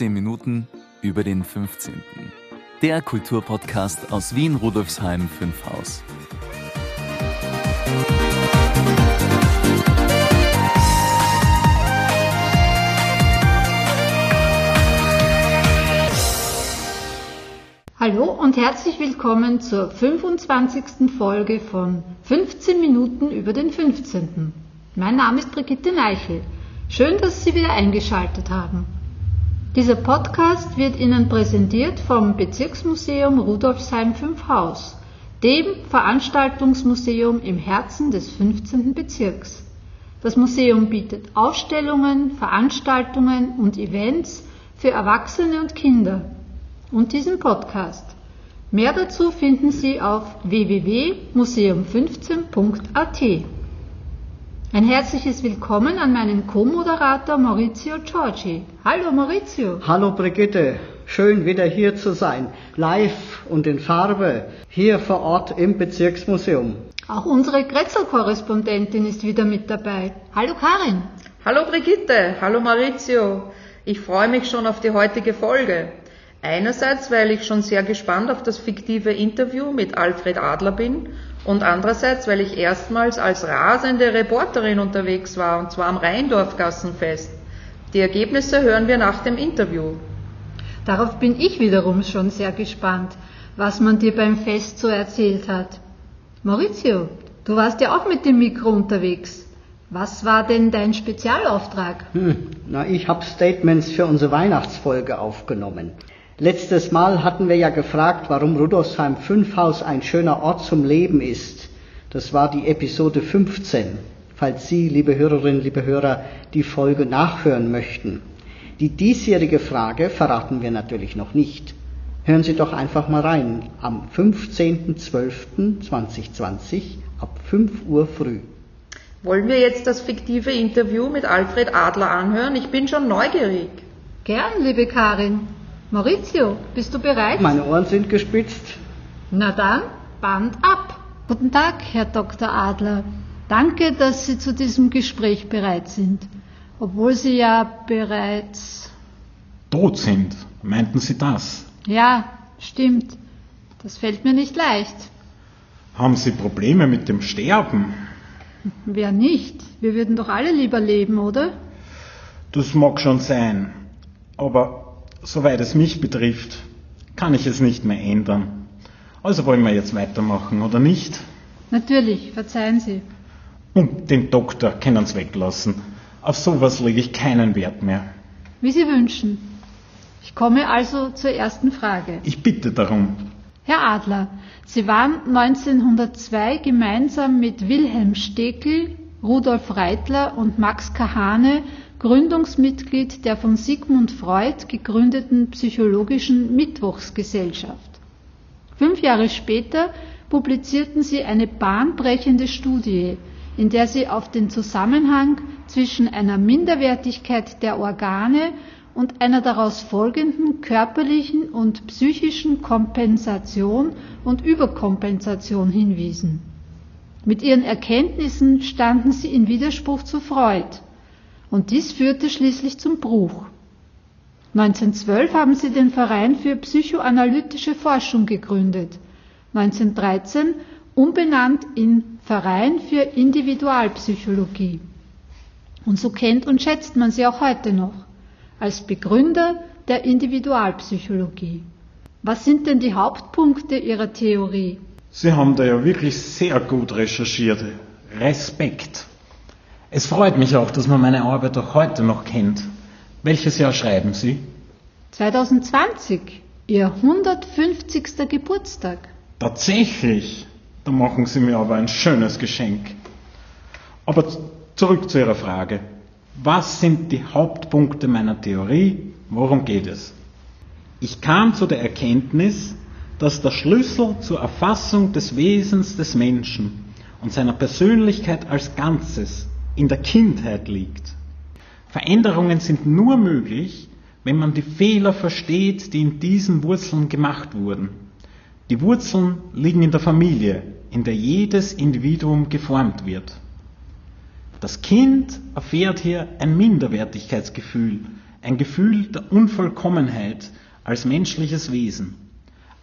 15 Minuten über den 15. Der Kulturpodcast aus Wien Rudolfsheim 5 Haus. Hallo und herzlich willkommen zur 25. Folge von 15 Minuten über den 15. Mein Name ist Brigitte Neichel. Schön, dass Sie wieder eingeschaltet haben. Dieser Podcast wird Ihnen präsentiert vom Bezirksmuseum Rudolfsheim 5 Haus, dem Veranstaltungsmuseum im Herzen des 15. Bezirks. Das Museum bietet Ausstellungen, Veranstaltungen und Events für Erwachsene und Kinder und diesen Podcast. Mehr dazu finden Sie auf www.museum15.at. Ein herzliches Willkommen an meinen Co-Moderator Maurizio Giorgi. Hallo Maurizio. Hallo Brigitte, schön wieder hier zu sein, live und in Farbe, hier vor Ort im Bezirksmuseum. Auch unsere Grätzl-Korrespondentin ist wieder mit dabei. Hallo Karin. Hallo Brigitte, hallo Maurizio. Ich freue mich schon auf die heutige Folge. Einerseits, weil ich schon sehr gespannt auf das fiktive Interview mit Alfred Adler bin und andererseits, weil ich erstmals als rasende Reporterin unterwegs war, und zwar am Rheindorfgassenfest. Die Ergebnisse hören wir nach dem Interview. Darauf bin ich wiederum schon sehr gespannt, was man dir beim Fest so erzählt hat. Maurizio, du warst ja auch mit dem Mikro unterwegs. Was war denn dein Spezialauftrag? Hm, na, ich habe Statements für unsere Weihnachtsfolge aufgenommen. Letztes Mal hatten wir ja gefragt, warum Rudolfsheim 5 Haus ein schöner Ort zum Leben ist. Das war die Episode 15, falls Sie, liebe Hörerinnen, liebe Hörer, die Folge nachhören möchten. Die diesjährige Frage verraten wir natürlich noch nicht. Hören Sie doch einfach mal rein am 15.12.2020 ab 5 Uhr früh. Wollen wir jetzt das fiktive Interview mit Alfred Adler anhören? Ich bin schon neugierig. Gern, liebe Karin. Maurizio, bist du bereit? Meine Ohren sind gespitzt. Na dann, Band ab. Guten Tag, Herr Dr. Adler. Danke, dass Sie zu diesem Gespräch bereit sind, obwohl Sie ja bereits tot sind. Meinten Sie das? Ja, stimmt. Das fällt mir nicht leicht. Haben Sie Probleme mit dem Sterben? Wer nicht? Wir würden doch alle lieber leben, oder? Das mag schon sein. Aber soweit es mich betrifft, kann ich es nicht mehr ändern. Also wollen wir jetzt weitermachen, oder nicht? Natürlich, verzeihen Sie. Und den Doktor können Sie weglassen. Auf sowas lege ich keinen Wert mehr. Wie Sie wünschen. Ich komme also zur ersten Frage. Ich bitte darum. Herr Adler, Sie waren 1902 gemeinsam mit Wilhelm Stekel, Rudolf Reitler und Max Kahane Gründungsmitglied der von Sigmund Freud gegründeten Psychologischen Mittwochsgesellschaft. Fünf Jahre später publizierten sie eine bahnbrechende Studie, in der sie auf den Zusammenhang zwischen einer Minderwertigkeit der Organe und einer daraus folgenden körperlichen und psychischen Kompensation und Überkompensation hinwiesen. Mit ihren Erkenntnissen standen sie in Widerspruch zu Freud, und dies führte schließlich zum Bruch. 1912 haben sie den Verein für psychoanalytische Forschung gegründet, 1913 umbenannt in Verein für Individualpsychologie. Und so kennt und schätzt man sie auch heute noch als Begründer der Individualpsychologie. Was sind denn die Hauptpunkte Ihrer Theorie? Sie haben da ja wirklich sehr gut recherchiert. Respekt. Es freut mich auch, dass man meine Arbeit auch heute noch kennt. Welches Jahr schreiben Sie? 2020, Ihr 150. Geburtstag. Tatsächlich. Da machen Sie mir aber ein schönes Geschenk. Aber zurück zu Ihrer Frage. Was sind die Hauptpunkte meiner Theorie? Worum geht es? Ich kam zu der Erkenntnis, dass der Schlüssel zur Erfassung des Wesens des Menschen und seiner Persönlichkeit als Ganzes in der Kindheit liegt. Veränderungen sind nur möglich, wenn man die Fehler versteht, die in diesen Wurzeln gemacht wurden. Die Wurzeln liegen in der Familie, in der jedes Individuum geformt wird. Das Kind erfährt hier ein Minderwertigkeitsgefühl, ein Gefühl der Unvollkommenheit als menschliches Wesen.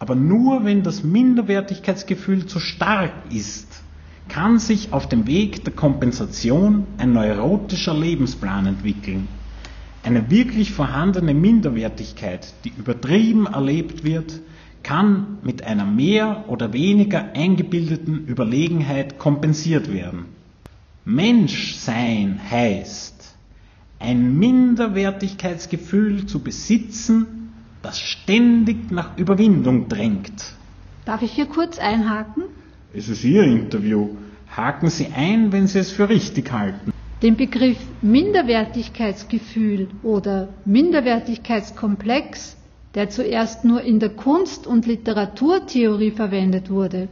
Aber nur wenn das Minderwertigkeitsgefühl zu stark ist, kann sich auf dem Weg der Kompensation ein neurotischer Lebensplan entwickeln. Eine wirklich vorhandene Minderwertigkeit, die übertrieben erlebt wird, kann mit einer mehr oder weniger eingebildeten Überlegenheit kompensiert werden. Menschsein heißt, ein Minderwertigkeitsgefühl zu besitzen, das ständig nach Überwindung drängt. Darf ich hier kurz einhaken? Es ist Ihr Interview. Haken Sie ein, wenn Sie es für richtig halten. Den Begriff Minderwertigkeitsgefühl oder Minderwertigkeitskomplex, der zuerst nur in der Kunst- und Literaturtheorie verwendet wurde,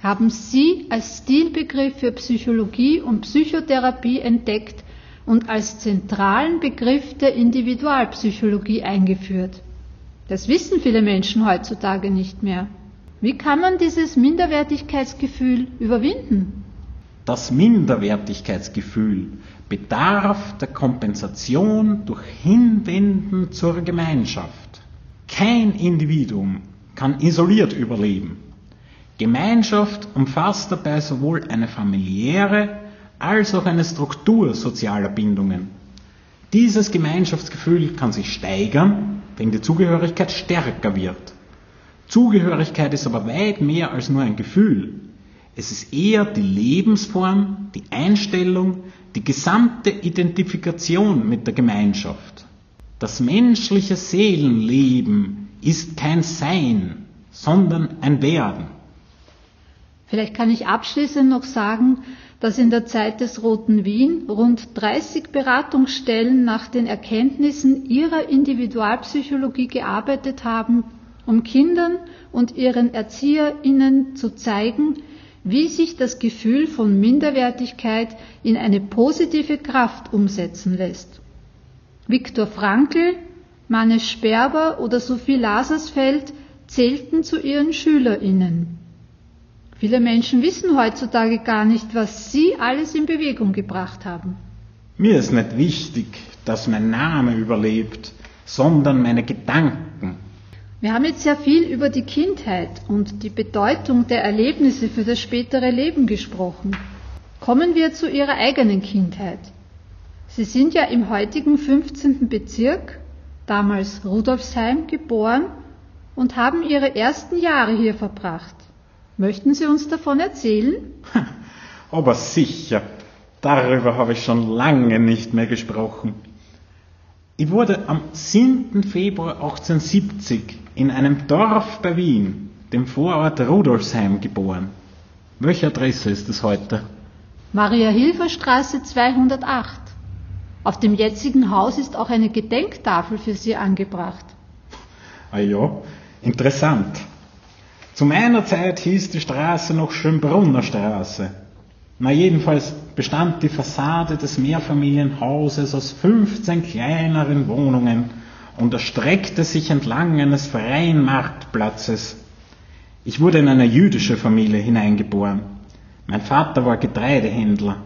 haben Sie als Stilbegriff für Psychologie und Psychotherapie entdeckt und als zentralen Begriff der Individualpsychologie eingeführt. Das wissen viele Menschen heutzutage nicht mehr. Wie kann man dieses Minderwertigkeitsgefühl überwinden? Das Minderwertigkeitsgefühl bedarf der Kompensation durch Hinwenden zur Gemeinschaft. Kein Individuum kann isoliert überleben. Gemeinschaft umfasst dabei sowohl eine familiäre als auch eine Struktur sozialer Bindungen. Dieses Gemeinschaftsgefühl kann sich steigern, wenn die Zugehörigkeit stärker wird. Zugehörigkeit ist aber weit mehr als nur ein Gefühl. Es ist eher die Lebensform, die Einstellung, die gesamte Identifikation mit der Gemeinschaft. Das menschliche Seelenleben ist kein Sein, sondern ein Werden. Vielleicht kann ich abschließend noch sagen, dass in der Zeit des Roten Wien rund 30 Beratungsstellen nach den Erkenntnissen ihrer Individualpsychologie gearbeitet haben, um Kindern und ihren ErzieherInnen zu zeigen, wie sich das Gefühl von Minderwertigkeit in eine positive Kraft umsetzen lässt. Viktor Frankl, Manne Sperber oder Sophie Lasersfeld zählten zu ihren SchülerInnen. Viele Menschen wissen heutzutage gar nicht, was sie alles in Bewegung gebracht haben. Mir ist nicht wichtig, dass mein Name überlebt, sondern meine Gedanken. Wir haben jetzt sehr viel über die Kindheit und die Bedeutung der Erlebnisse für das spätere Leben gesprochen. Kommen wir zu Ihrer eigenen Kindheit. Sie sind ja im heutigen 15. Bezirk, damals Rudolfsheim, geboren und haben Ihre ersten Jahre hier verbracht. Möchten Sie uns davon erzählen? Aber sicher, darüber habe ich schon lange nicht mehr gesprochen. Ich wurde am 7. Februar 1870 in einem Dorf bei Wien, dem Vorort Rudolfsheim, geboren. Welche Adresse ist es heute? Maria-Hilfer-Straße 208. Auf dem jetzigen Haus ist auch eine Gedenktafel für Sie angebracht. Ah ja, interessant. Zu meiner Zeit hieß die Straße noch Schönbrunner Straße. Na jedenfalls bestand die Fassade des Mehrfamilienhauses aus 15 kleineren Wohnungen und erstreckte sich entlang eines freien Marktplatzes. Ich wurde in eine jüdische Familie hineingeboren. Mein Vater war Getreidehändler.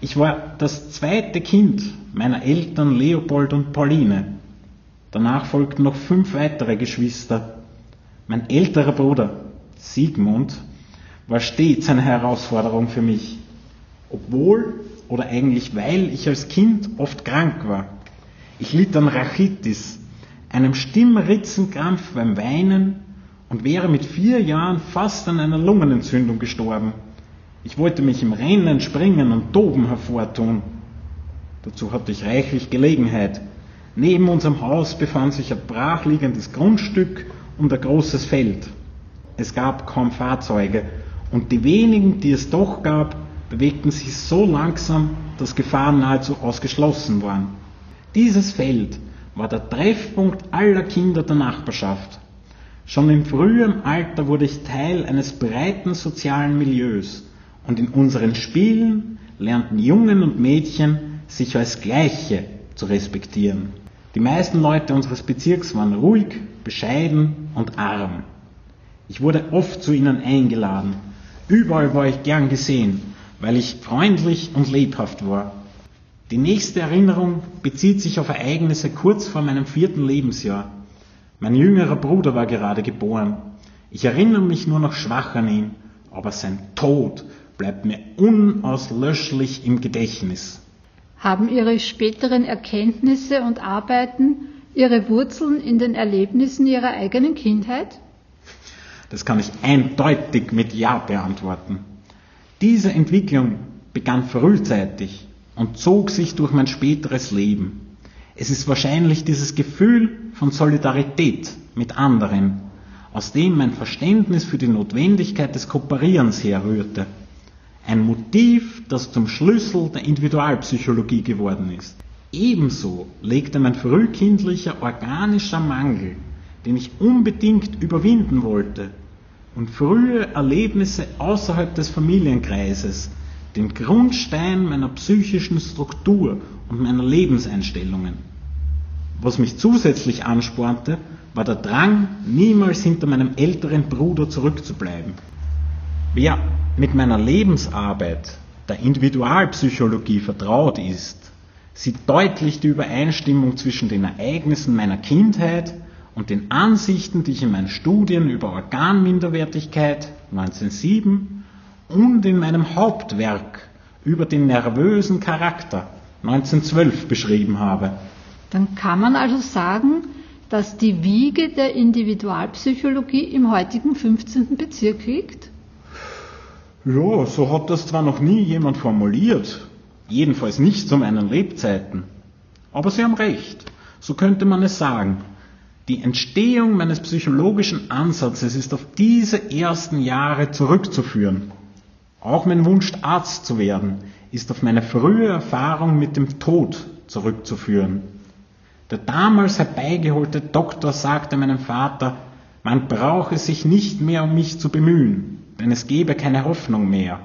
Ich war das zweite Kind meiner Eltern Leopold und Pauline. Danach folgten noch fünf weitere Geschwister. Mein älterer Bruder Siegmund war stets eine Herausforderung für mich. Obwohl oder eigentlich weil ich als Kind oft krank war. Ich litt an Rachitis, einem Stimmritzenkrampf beim Weinen und wäre mit vier Jahren fast an einer Lungenentzündung gestorben. Ich wollte mich im Rennen, Springen und Toben hervortun. Dazu hatte ich reichlich Gelegenheit. Neben unserem Haus befand sich ein brachliegendes Grundstück und ein großes Feld. Es gab kaum Fahrzeuge und die wenigen, die es doch gab, bewegten sich so langsam, dass Gefahren nahezu ausgeschlossen waren. Dieses Feld war der Treffpunkt aller Kinder der Nachbarschaft. Schon in frühem Alter wurde ich Teil eines breiten sozialen Milieus und in unseren Spielen lernten Jungen und Mädchen sich als Gleiche zu respektieren. Die meisten Leute unseres Bezirks waren ruhig, bescheiden und arm. Ich wurde oft zu ihnen eingeladen Überall war ich gern gesehen, weil ich freundlich und lebhaft war. Die nächste Erinnerung bezieht sich auf Ereignisse kurz vor meinem vierten Lebensjahr. Mein jüngerer Bruder war gerade geboren. Ich erinnere mich nur noch schwach an ihn, aber sein Tod bleibt mir unauslöschlich im Gedächtnis. Haben Ihre späteren Erkenntnisse und Arbeiten Ihre Wurzeln in den Erlebnissen Ihrer eigenen Kindheit? Das kann ich eindeutig mit Ja beantworten. Diese Entwicklung begann frühzeitig und zog sich durch mein späteres Leben. Es ist wahrscheinlich dieses Gefühl von Solidarität mit anderen, aus dem mein Verständnis für die Notwendigkeit des Kooperierens herrührte. Ein Motiv, das zum Schlüssel der Individualpsychologie geworden ist. Ebenso legte mein frühkindlicher organischer Mangel, den ich unbedingt überwinden wollte, und frühe Erlebnisse außerhalb des Familienkreises den Grundstein meiner psychischen Struktur und meiner Lebenseinstellungen. Was mich zusätzlich anspornte, war der Drang, niemals hinter meinem älteren Bruder zurückzubleiben. Wer mit meiner Lebensarbeit, der Individualpsychologie vertraut ist, sieht deutlich die Übereinstimmung zwischen den Ereignissen meiner Kindheit und den Ansichten, die ich in meinen Studien über Organminderwertigkeit 1907 und in meinem Hauptwerk über den nervösen Charakter 1912 beschrieben habe. Dann kann man also sagen, dass die Wiege der Individualpsychologie im heutigen 15. Bezirk liegt? Ja, so hat das zwar noch nie jemand formuliert, jedenfalls nicht zu meinen Lebzeiten. Aber Sie haben recht, so könnte man es sagen. Die Entstehung meines psychologischen Ansatzes ist auf diese ersten Jahre zurückzuführen. Auch mein Wunsch, Arzt zu werden, ist auf meine frühe Erfahrung mit dem Tod zurückzuführen. Der damals herbeigeholte Doktor sagte meinem Vater, man brauche sich nicht mehr um mich zu bemühen, denn es gebe keine Hoffnung mehr.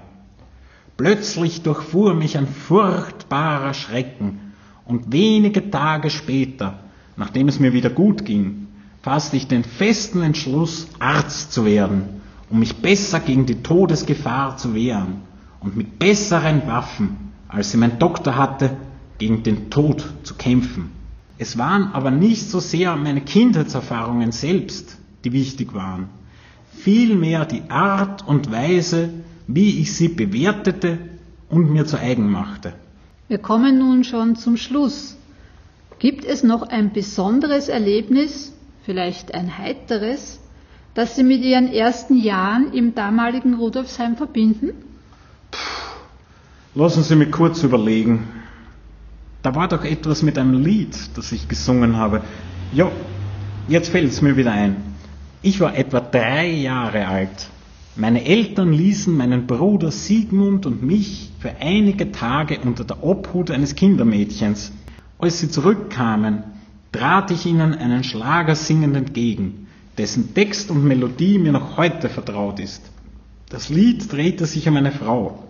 Plötzlich durchfuhr mich ein furchtbarer Schrecken, und wenige Tage später Nachdem es mir wieder gut ging, fasste ich den festen Entschluss, Arzt zu werden, um mich besser gegen die Todesgefahr zu wehren und mit besseren Waffen, als sie mein Doktor hatte, gegen den Tod zu kämpfen. Es waren aber nicht so sehr meine Kindheitserfahrungen selbst, die wichtig waren, vielmehr die Art und Weise, wie ich sie bewertete und mir zu eigen machte. Wir kommen nun schon zum Schluss Gibt es noch ein besonderes Erlebnis, vielleicht ein heiteres, das Sie mit Ihren ersten Jahren im damaligen Rudolfsheim verbinden? Puh, lassen Sie mich kurz überlegen. Da war doch etwas mit einem Lied, das ich gesungen habe. Ja, jetzt fällt es mir wieder ein. Ich war etwa drei Jahre alt. Meine Eltern ließen meinen Bruder Siegmund und mich für einige Tage unter der Obhut eines Kindermädchens als sie zurückkamen, trat ich ihnen einen Schlager singend entgegen, dessen Text und Melodie mir noch heute vertraut ist. Das Lied drehte sich um eine Frau,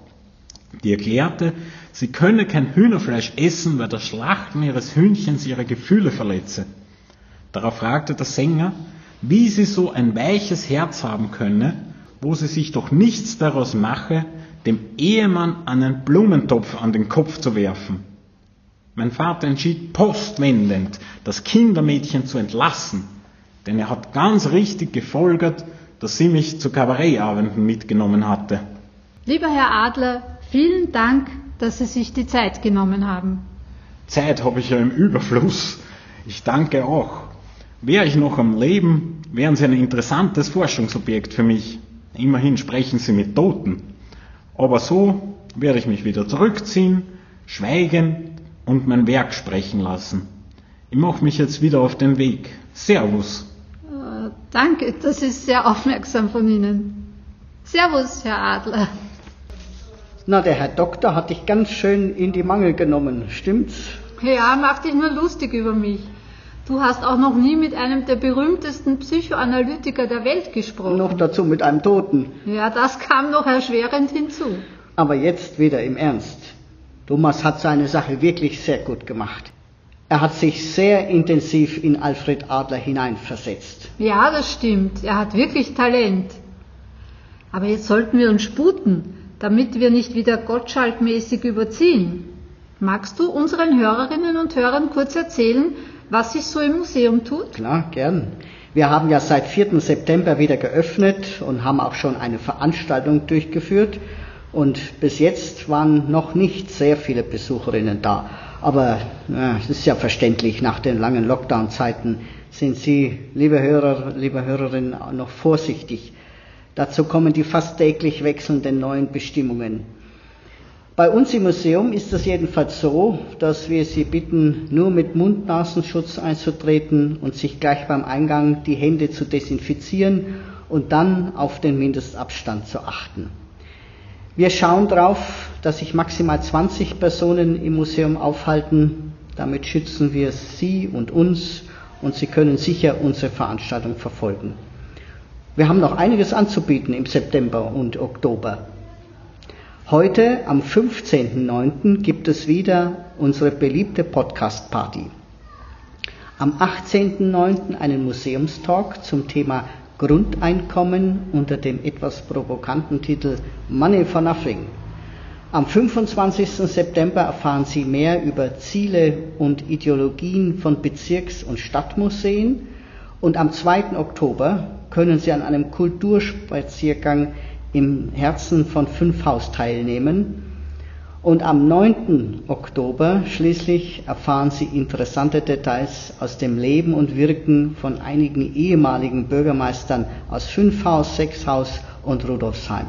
die erklärte, sie könne kein Hühnerfleisch essen, weil das Schlachten ihres Hühnchens ihre Gefühle verletze. Darauf fragte der Sänger, wie sie so ein weiches Herz haben könne, wo sie sich doch nichts daraus mache, dem Ehemann einen Blumentopf an den Kopf zu werfen. Mein Vater entschied postwendend, das Kindermädchen zu entlassen, denn er hat ganz richtig gefolgert, dass sie mich zu Kabarettabenden mitgenommen hatte. Lieber Herr Adler, vielen Dank, dass Sie sich die Zeit genommen haben. Zeit habe ich ja im Überfluss. Ich danke auch. Wäre ich noch am Leben, wären Sie ein interessantes Forschungsobjekt für mich. Immerhin sprechen Sie mit Toten. Aber so werde ich mich wieder zurückziehen, schweigen und mein Werk sprechen lassen. Ich mache mich jetzt wieder auf den Weg. Servus. Danke, das ist sehr aufmerksam von Ihnen. Servus, Herr Adler. Na, der Herr Doktor hat dich ganz schön in die Mangel genommen, stimmt's? Ja, mach dich nur lustig über mich. Du hast auch noch nie mit einem der berühmtesten Psychoanalytiker der Welt gesprochen. Noch dazu mit einem Toten. Ja, das kam noch erschwerend hinzu. Aber jetzt wieder im Ernst. Thomas hat seine Sache wirklich sehr gut gemacht. Er hat sich sehr intensiv in Alfred Adler hineinversetzt. Ja, das stimmt. Er hat wirklich Talent. Aber jetzt sollten wir uns sputen, damit wir nicht wieder Gottschalk-mäßig überziehen. Magst du unseren Hörerinnen und Hörern kurz erzählen, was sich so im Museum tut? Klar, gern. Wir haben ja seit 4. September wieder geöffnet und haben auch schon eine Veranstaltung durchgeführt. Und bis jetzt waren noch nicht sehr viele Besucherinnen da. Aber es ist ja verständlich, nach den langen Lockdown-Zeiten sind Sie, liebe Hörer, liebe Hörerinnen, noch vorsichtig. Dazu kommen die fast täglich wechselnden neuen Bestimmungen. Bei uns im Museum ist es jedenfalls so, dass wir Sie bitten, nur mit Mund-Nasenschutz einzutreten und sich gleich beim Eingang die Hände zu desinfizieren und dann auf den Mindestabstand zu achten. Wir schauen darauf, dass sich maximal 20 Personen im Museum aufhalten. Damit schützen wir Sie und uns und Sie können sicher unsere Veranstaltung verfolgen. Wir haben noch einiges anzubieten im September und Oktober. Heute, am 15.09., gibt es wieder unsere beliebte Podcast-Party. Am 18.09. einen Museumstalk zum Thema Grundeinkommen unter dem etwas provokanten Titel Money for Nothing. Am 25. September erfahren Sie mehr über Ziele und Ideologien von Bezirks- und Stadtmuseen und am 2. Oktober können Sie an einem Kulturspaziergang im Herzen von Fünfhaus teilnehmen. Und am 9. Oktober schließlich erfahren Sie interessante Details aus dem Leben und Wirken von einigen ehemaligen Bürgermeistern aus Fünfhaus, Sechshaus und Rudolfsheim.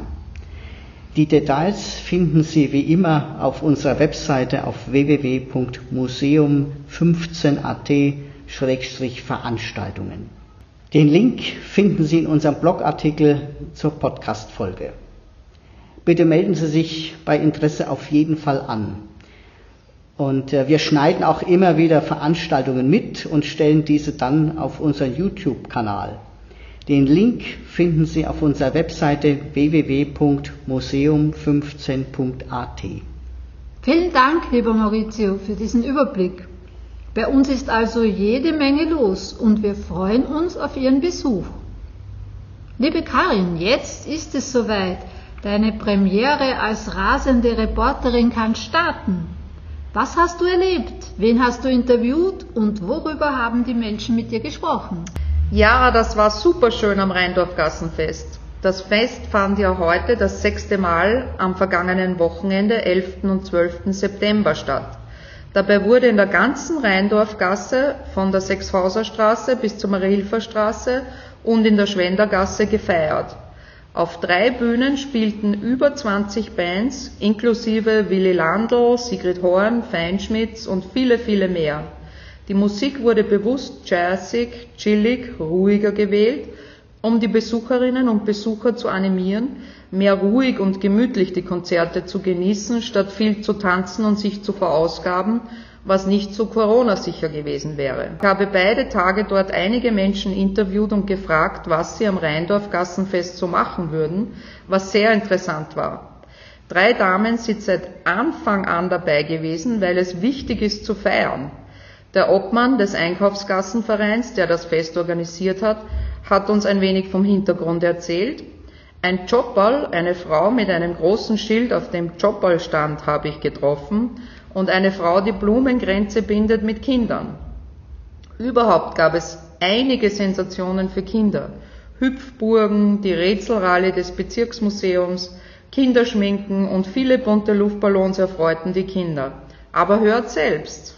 Die Details finden Sie wie immer auf unserer Webseite auf www.museum15at-veranstaltungen. Den Link finden Sie in unserem Blogartikel zur Podcast-Folge. Bitte melden Sie sich bei Interesse auf jeden Fall an. Und äh, wir schneiden auch immer wieder Veranstaltungen mit und stellen diese dann auf unseren YouTube-Kanal. Den Link finden Sie auf unserer Webseite www.museum15.at. Vielen Dank, lieber Maurizio, für diesen Überblick. Bei uns ist also jede Menge los und wir freuen uns auf Ihren Besuch. Liebe Karin, jetzt ist es soweit. Deine Premiere als rasende Reporterin kann starten. Was hast du erlebt? Wen hast du interviewt und worüber haben die Menschen mit dir gesprochen? Ja, das war super schön am Rheindorf-Gassenfest. Das Fest fand ja heute das sechste Mal am vergangenen Wochenende, 11. und 12. September statt. Dabei wurde in der ganzen Rheindorfgasse von der Sechshauserstraße bis zur Mariehilfer Straße und in der Schwendergasse gefeiert. Auf drei Bühnen spielten über 20 Bands, inklusive Willy Landl, Sigrid Horn, Feinschmitz und viele, viele mehr. Die Musik wurde bewusst jazzig, chillig, ruhiger gewählt, um die Besucherinnen und Besucher zu animieren, mehr ruhig und gemütlich die Konzerte zu genießen, statt viel zu tanzen und sich zu verausgaben, was nicht so Corona-sicher gewesen wäre. Ich habe beide Tage dort einige Menschen interviewt und gefragt, was sie am Rheindorf-Gassenfest so machen würden, was sehr interessant war. Drei Damen sind seit Anfang an dabei gewesen, weil es wichtig ist zu feiern. Der Obmann des Einkaufsgassenvereins, der das Fest organisiert hat, hat uns ein wenig vom Hintergrund erzählt ein Jobball, eine Frau mit einem großen Schild, auf dem Jobball stand, habe ich getroffen und eine Frau, die Blumengrenze bindet mit Kindern. Überhaupt gab es einige Sensationen für Kinder. Hüpfburgen, die Rätselrallye des Bezirksmuseums, Kinderschminken und viele bunte Luftballons erfreuten die Kinder. Aber hört selbst.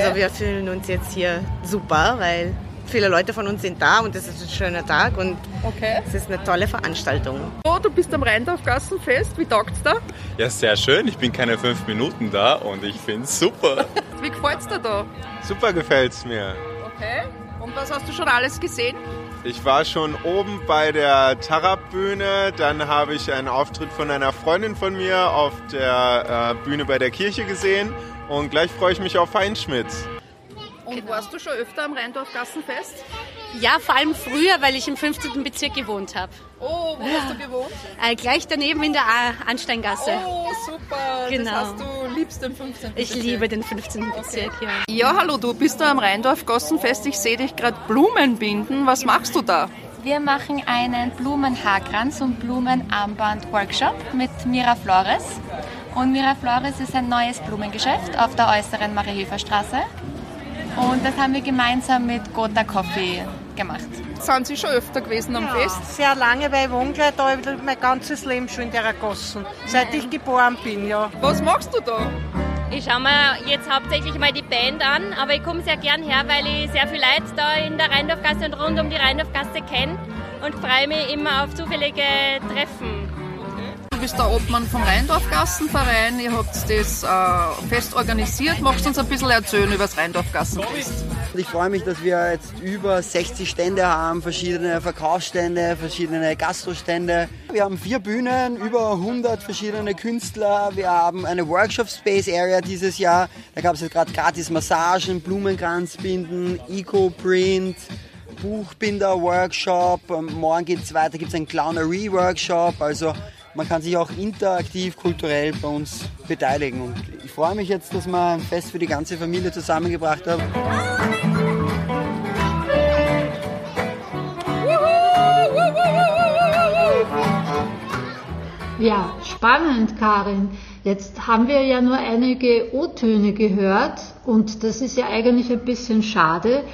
Also wir fühlen uns jetzt hier super, weil viele Leute von uns sind da und es ist ein schöner Tag und okay. es ist eine tolle Veranstaltung. Oh, du bist am Rheindorf-Gassenfest, wie taugt's da? Ja, sehr schön. Ich bin keine fünf Minuten da und ich finde es super. wie gefällt's dir da? Super gefällt's mir. Okay. Und was hast du schon alles gesehen? Ich war schon oben bei der Tarab-Bühne, dann habe ich einen Auftritt von einer Freundin von mir auf der äh, Bühne bei der Kirche gesehen und gleich freue ich mich auf Feinschmitz. Und warst du schon öfter am Rheindorf-Gassenfest? Ja, vor allem früher, weil ich im 15. Bezirk gewohnt habe. Oh, wo hast du gewohnt? Äh, gleich daneben in der Ansteingasse. Oh, super. Genau. Das heißt, du liebst den 15. Ich Bezirk. liebe den 15. Bezirk, ja. Ja, hallo, du bist da am Rheindorf-Gossenfest. Ich sehe dich gerade Blumen binden. Was machst du da? Wir machen einen Blumenhaarkranz und Blumenarmband-Workshop mit Mira Flores. Und Mira Flores ist ein neues Blumengeschäft auf der äußeren Mariehöfer-Straße. Und das haben wir gemeinsam mit Gotha Coffee gemacht. Sind Sie schon öfter gewesen am Fest? Sehr lange, weil ich wohne gleich da mein ganzes Leben schon in der Gossen. Seit ich geboren bin, ja. Was machst du da? Ich schaue mir jetzt hauptsächlich mal die Band an, aber ich komme sehr gern her, weil ich sehr viel Leute da in der Rheindorfgasse und rund um die Rheindorfgasse kenne und freue mich immer auf zufällige Treffen. Bist der Obmann vom Rheindorfgassenverein. Ihr habt das äh, fest organisiert. Magst du uns ein bisschen erzählen über das Rheindorfgassenfest? Ich freue mich, dass wir jetzt über 60 Stände haben, verschiedene Verkaufsstände, verschiedene Gastrostände. Wir haben vier Bühnen, über 100 verschiedene Künstler. Wir haben eine Workshop Space Area dieses Jahr. Da gab es jetzt gerade gratis Massagen, Blumenkranzbinden, Eco-Print. Buchbinder-Workshop, morgen geht es weiter, gibt es einen Clownery-Workshop, also man kann sich auch interaktiv, kulturell bei uns beteiligen. Und ich freue mich jetzt, dass wir ein Fest für die ganze Familie zusammengebracht haben. Ja, spannend, Karin. Jetzt haben wir ja nur einige O-Töne gehört und das ist ja eigentlich ein bisschen schade.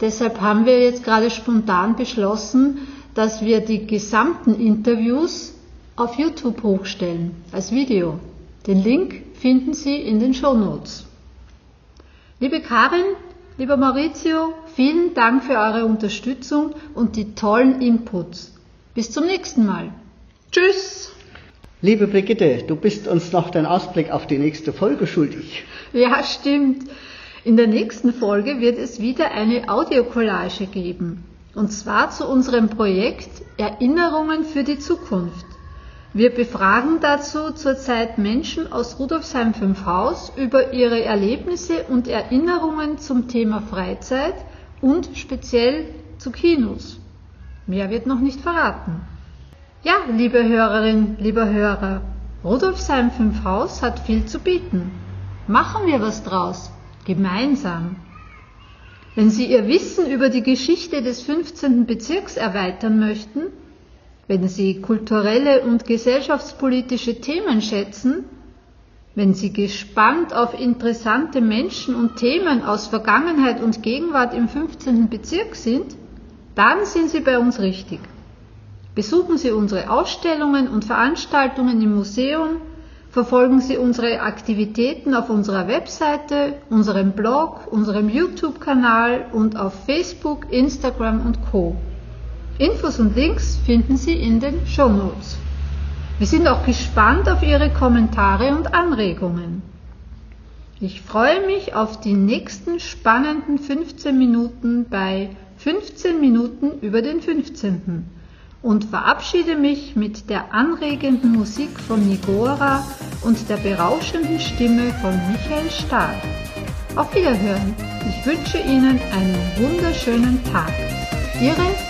Deshalb haben wir jetzt gerade spontan beschlossen, dass wir die gesamten Interviews auf YouTube hochstellen als Video. Den Link finden Sie in den Show Notes. Liebe Karin, lieber Maurizio, vielen Dank für eure Unterstützung und die tollen Inputs. Bis zum nächsten Mal. Tschüss! Liebe Brigitte, du bist uns noch den Ausblick auf die nächste Folge schuldig. Ja, stimmt. In der nächsten Folge wird es wieder eine Audiokollage geben. Und zwar zu unserem Projekt Erinnerungen für die Zukunft. Wir befragen dazu zurzeit Menschen aus Rudolfsheim 5 Haus über ihre Erlebnisse und Erinnerungen zum Thema Freizeit und speziell zu Kinos. Mehr wird noch nicht verraten. Ja, liebe Hörerin, lieber Hörer, Rudolfsheim 5 Haus hat viel zu bieten. Machen wir was draus, gemeinsam. Wenn Sie Ihr Wissen über die Geschichte des 15. Bezirks erweitern möchten, wenn Sie kulturelle und gesellschaftspolitische Themen schätzen, wenn Sie gespannt auf interessante Menschen und Themen aus Vergangenheit und Gegenwart im 15. Bezirk sind, dann sind Sie bei uns richtig. Besuchen Sie unsere Ausstellungen und Veranstaltungen im Museum, verfolgen Sie unsere Aktivitäten auf unserer Webseite, unserem Blog, unserem YouTube-Kanal und auf Facebook, Instagram und Co. Infos und Links finden Sie in den Show Notes. Wir sind auch gespannt auf Ihre Kommentare und Anregungen. Ich freue mich auf die nächsten spannenden 15 Minuten bei 15 Minuten über den 15. und verabschiede mich mit der anregenden Musik von Nigora und der berauschenden Stimme von Michael Stahl. Auf Wiederhören. Ich wünsche Ihnen einen wunderschönen Tag. Ihre